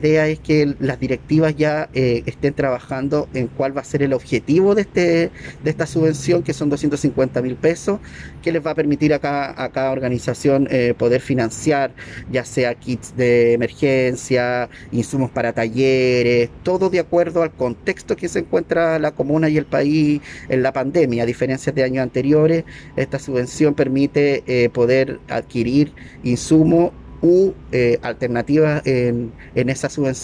Idea es que las directivas ya eh, estén trabajando en cuál va a ser el objetivo de, este, de esta subvención, que son 250 mil pesos, que les va a permitir a cada, a cada organización eh, poder financiar, ya sea kits de emergencia, insumos para talleres, todo de acuerdo al contexto que se encuentra la comuna y el país en la pandemia. A diferencia de años anteriores, esta subvención permite eh, poder adquirir insumos u eh, alternativas en, en esa subvención.